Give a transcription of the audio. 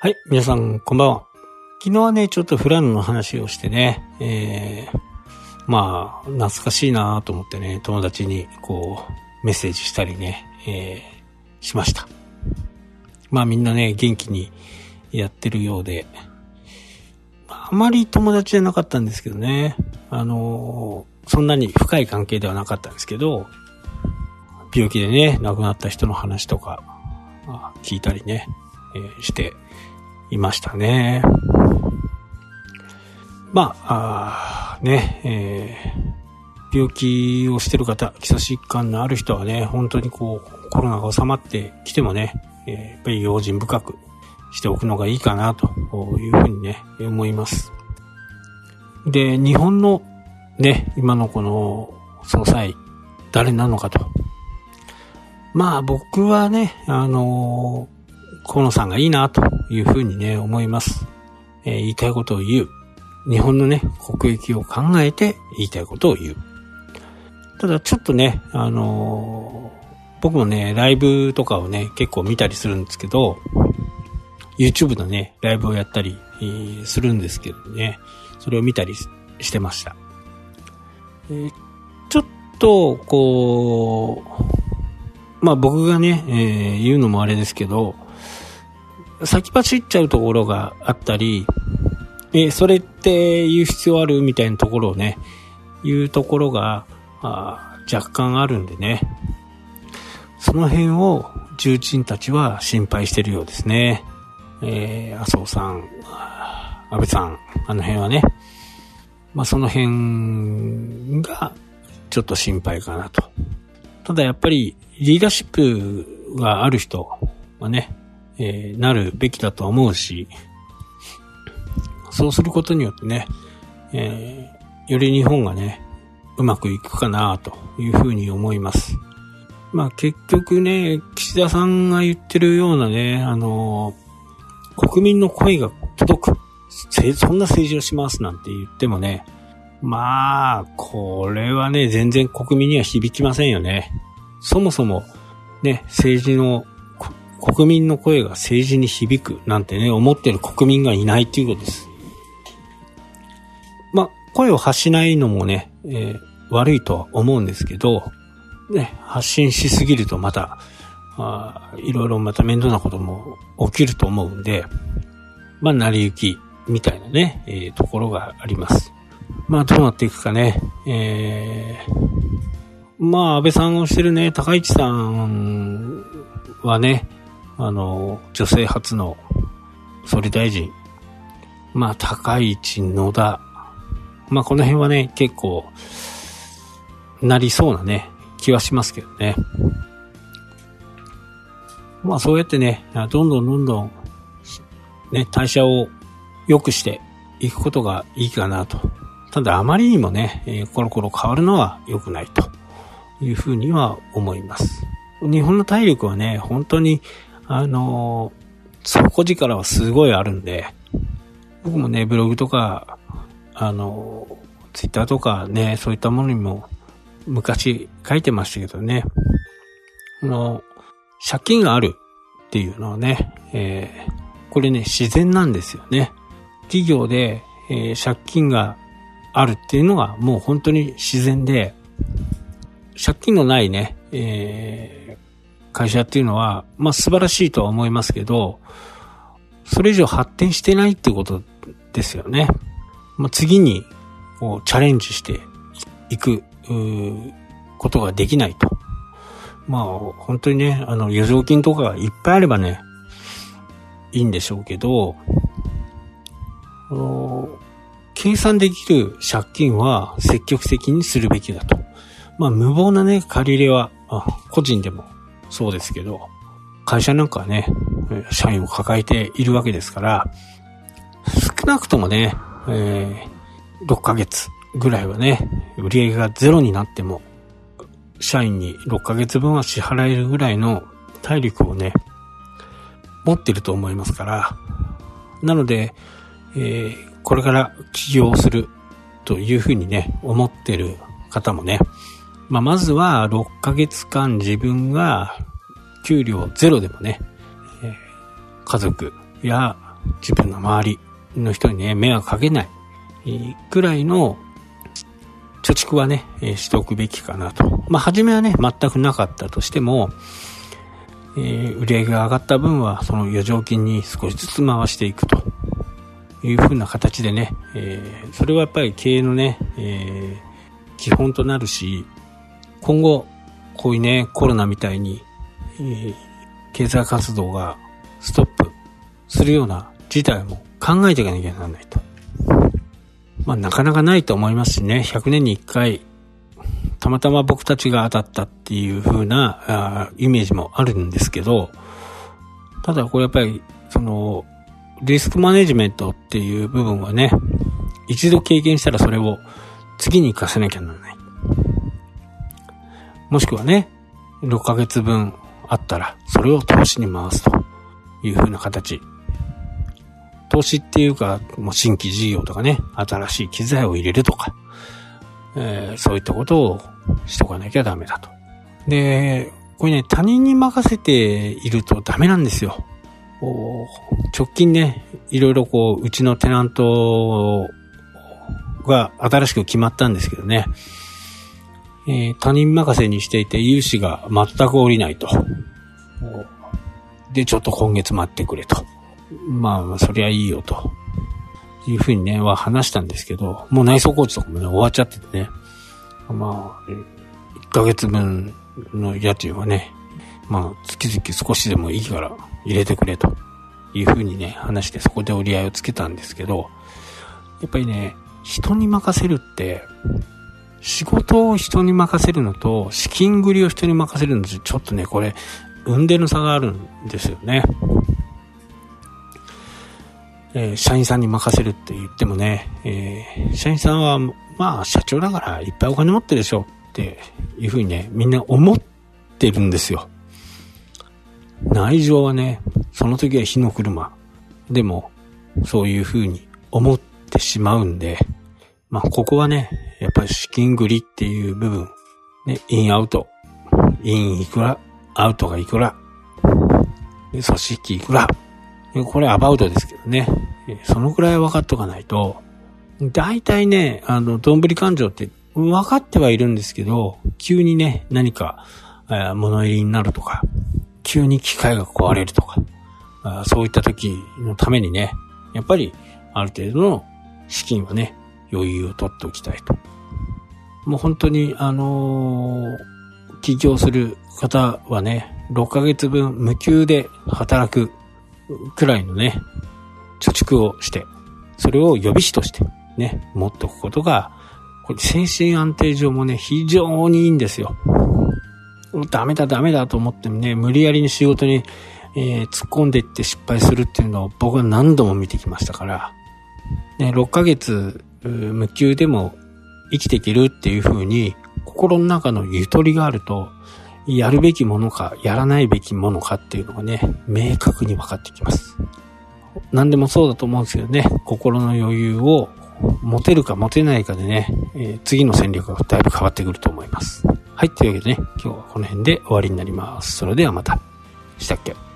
はい、皆さん、こんばんは。昨日はね、ちょっとフランの話をしてね、えー、まあ、懐かしいなと思ってね、友達に、こう、メッセージしたりね、えー、しました。まあみんなね、元気にやってるようで、あまり友達じゃなかったんですけどね、あのー、そんなに深い関係ではなかったんですけど、病気でね、亡くなった人の話とか、聞いたりね、えー、していましたね。まあ、あね、えー、病気をしてる方、基礎疾患のある人はね、本当にこう、コロナが収まってきてもね、えー、やっぱり用心深くしておくのがいいかな、というふうにね、思います。で、日本のね、今のこの総裁、誰なのかと。まあ僕はね、あの河野さんがいいなというふうにね、思います。えー、言いたいことを言う。日本のね、国益を考えて言いたいことを言う。ただちょっとね、あのー、僕もね、ライブとかをね、結構見たりするんですけど、YouTube のね、ライブをやったり、するんですけどね、それを見たりしてました。えー、ちょっと、こう、まあ僕がね、えー、言うのもあれですけど、先走っちゃうところがあったり、えそれって言う必要あるみたいなところをね、言うところが、あ若干あるんでね。その辺を重鎮たちは心配してるようですね。えー、麻生さん、安倍さん、あの辺はね。まあ、その辺がちょっと心配かなと。ただやっぱりリーダーシップがある人はね、えー、なるべきだと思うし、そうすることによってね、えー、より日本がね、うまくいくかなというふうに思います。まあ結局ね、岸田さんが言ってるようなね、あのー、国民の声が届く。そんな政治をしますなんて言ってもね、まあ、これはね、全然国民には響きませんよね。そもそも、ね、政治の国民の声が政治に響くなんてね、思ってる国民がいないっていうことです。まあ、声を発しないのもね、えー、悪いとは思うんですけど、ね、発信しすぎるとまた、あいろいろまた面倒なことも起きると思うんで、まあ、成り行きみたいなね、えー、ところがあります。まあ、どうなっていくかね、えー、まあ、安倍さんをしてるね、高市さんはね、あの、女性初の総理大臣。まあ、高市、野田。まあ、この辺はね、結構、なりそうなね、気はしますけどね。まあ、そうやってね、どんどんどんどん、ね、代謝を良くしていくことがいいかなと。ただ、あまりにもね、え、コロコロ変わるのは良くないというふうには思います。日本の体力はね、本当にあの、底力はすごいあるんで、僕もね、ブログとか、あの、ツイッターとかね、そういったものにも昔書いてましたけどね、あの、借金があるっていうのはね、えー、これね、自然なんですよね。企業で、えー、借金があるっていうのがもう本当に自然で、借金のないね、え、会社っていうのは、まあ素晴らしいとは思いますけど、それ以上発展してないってことですよね。まあ、次にこうチャレンジしていくことができないと。まあ本当にね、あの余剰金とかがいっぱいあればね、いいんでしょうけど、計算できる借金は積極的にするべきだと。まあ無謀なね、借り入れは、個人でもそうですけど、会社なんかはね、社員を抱えているわけですから、少なくともね、えー、6ヶ月ぐらいはね、売り上げがゼロになっても、社員に6ヶ月分は支払えるぐらいの体力をね、持ってると思いますから、なので、えー、これから起業するというふうにね、思ってる方もね、まあ、まずは6ヶ月間自分が給料ゼロでもね、えー、家族や自分の周りの人にね、迷惑かけない、くらいの貯蓄はね、えしておくべきかなと。まあ、初めはね、全くなかったとしても、えー、売り上げが上がった分は、その余剰金に少しずつ回していくというふうな形でね、えー、それはやっぱり経営のね、えー、基本となるし、今後、こういうね、コロナみたいに、えー、経済活動がストップするような事態も考えていかなきゃならないと。まあなかなかないと思いますしね、100年に1回、たまたま僕たちが当たったっていう風なあイメージもあるんですけど、ただこれやっぱり、その、リスクマネジメントっていう部分はね、一度経験したらそれを次に活かせなきゃならない。もしくはね、6ヶ月分あったら、それを投資に回すという風な形投資っていうか、もう新規事業とかね、新しい機材を入れるとか、えー、そういったことをしとかなきゃダメだと。で、これね、他人に任せているとダメなんですよ。直近ね、いろいろこう、うちのテナントが新しく決まったんですけどね、えー、他人任せにしていて融資が全く降りないと。で、ちょっと今月待ってくれと。まあ、そりゃいいよと。いうふうにね、は話したんですけど、もう内装工事とかもね、終わっちゃっててね。まあ、1ヶ月分の家賃はね、まあ、月々少しでもいいから入れてくれというふうにね、話してそこで折り合いをつけたんですけど、やっぱりね、人に任せるって、仕事を人に任せるのと、資金繰りを人に任せるのと、ちょっとね、これ、運転の差があるんですよね。えー、社員さんに任せるって言ってもね、えー、社員さんは、まあ、社長だからいっぱいお金持ってるでしょっていうふうにね、みんな思ってるんですよ。内情はね、その時は火の車。でも、そういうふうに思ってしまうんで、まあ、ここはね、やっぱり資金繰りっていう部分、ね、インアウト、インいくら、アウトがいくら、組織いくら、これアバウトですけどね。そのくらい分かっとかないと、大体ね、あの、どんぶり勘定って分かってはいるんですけど、急にね、何か、え物入りになるとか、急に機械が壊れるとか、そういった時のためにね、やっぱりある程度の資金はね、余裕を取っておきたいと。もう本当に、あのー、起業する方はね、6ヶ月分無給で働くくらいのね、貯蓄をして、それを予備費としてね、持っておくことが、これ精神安定上もね、非常にいいんですよ。ダメだダメだと思ってもね、無理やりに仕事に、えー、突っ込んでいって失敗するっていうのを僕は何度も見てきましたから、ね、6ヶ月無給でも生きていけるっていう風に心の中のゆとりがあると、やるべきものか、やらないべきものかっていうのがね、明確に分かってきます。何でもそうだと思うんですけどね、心の余裕を持てるか持てないかでね、えー、次の戦略がだいぶ変わってくると思います。はい、というわけでね、今日はこの辺で終わりになります。それではまた。したっけ？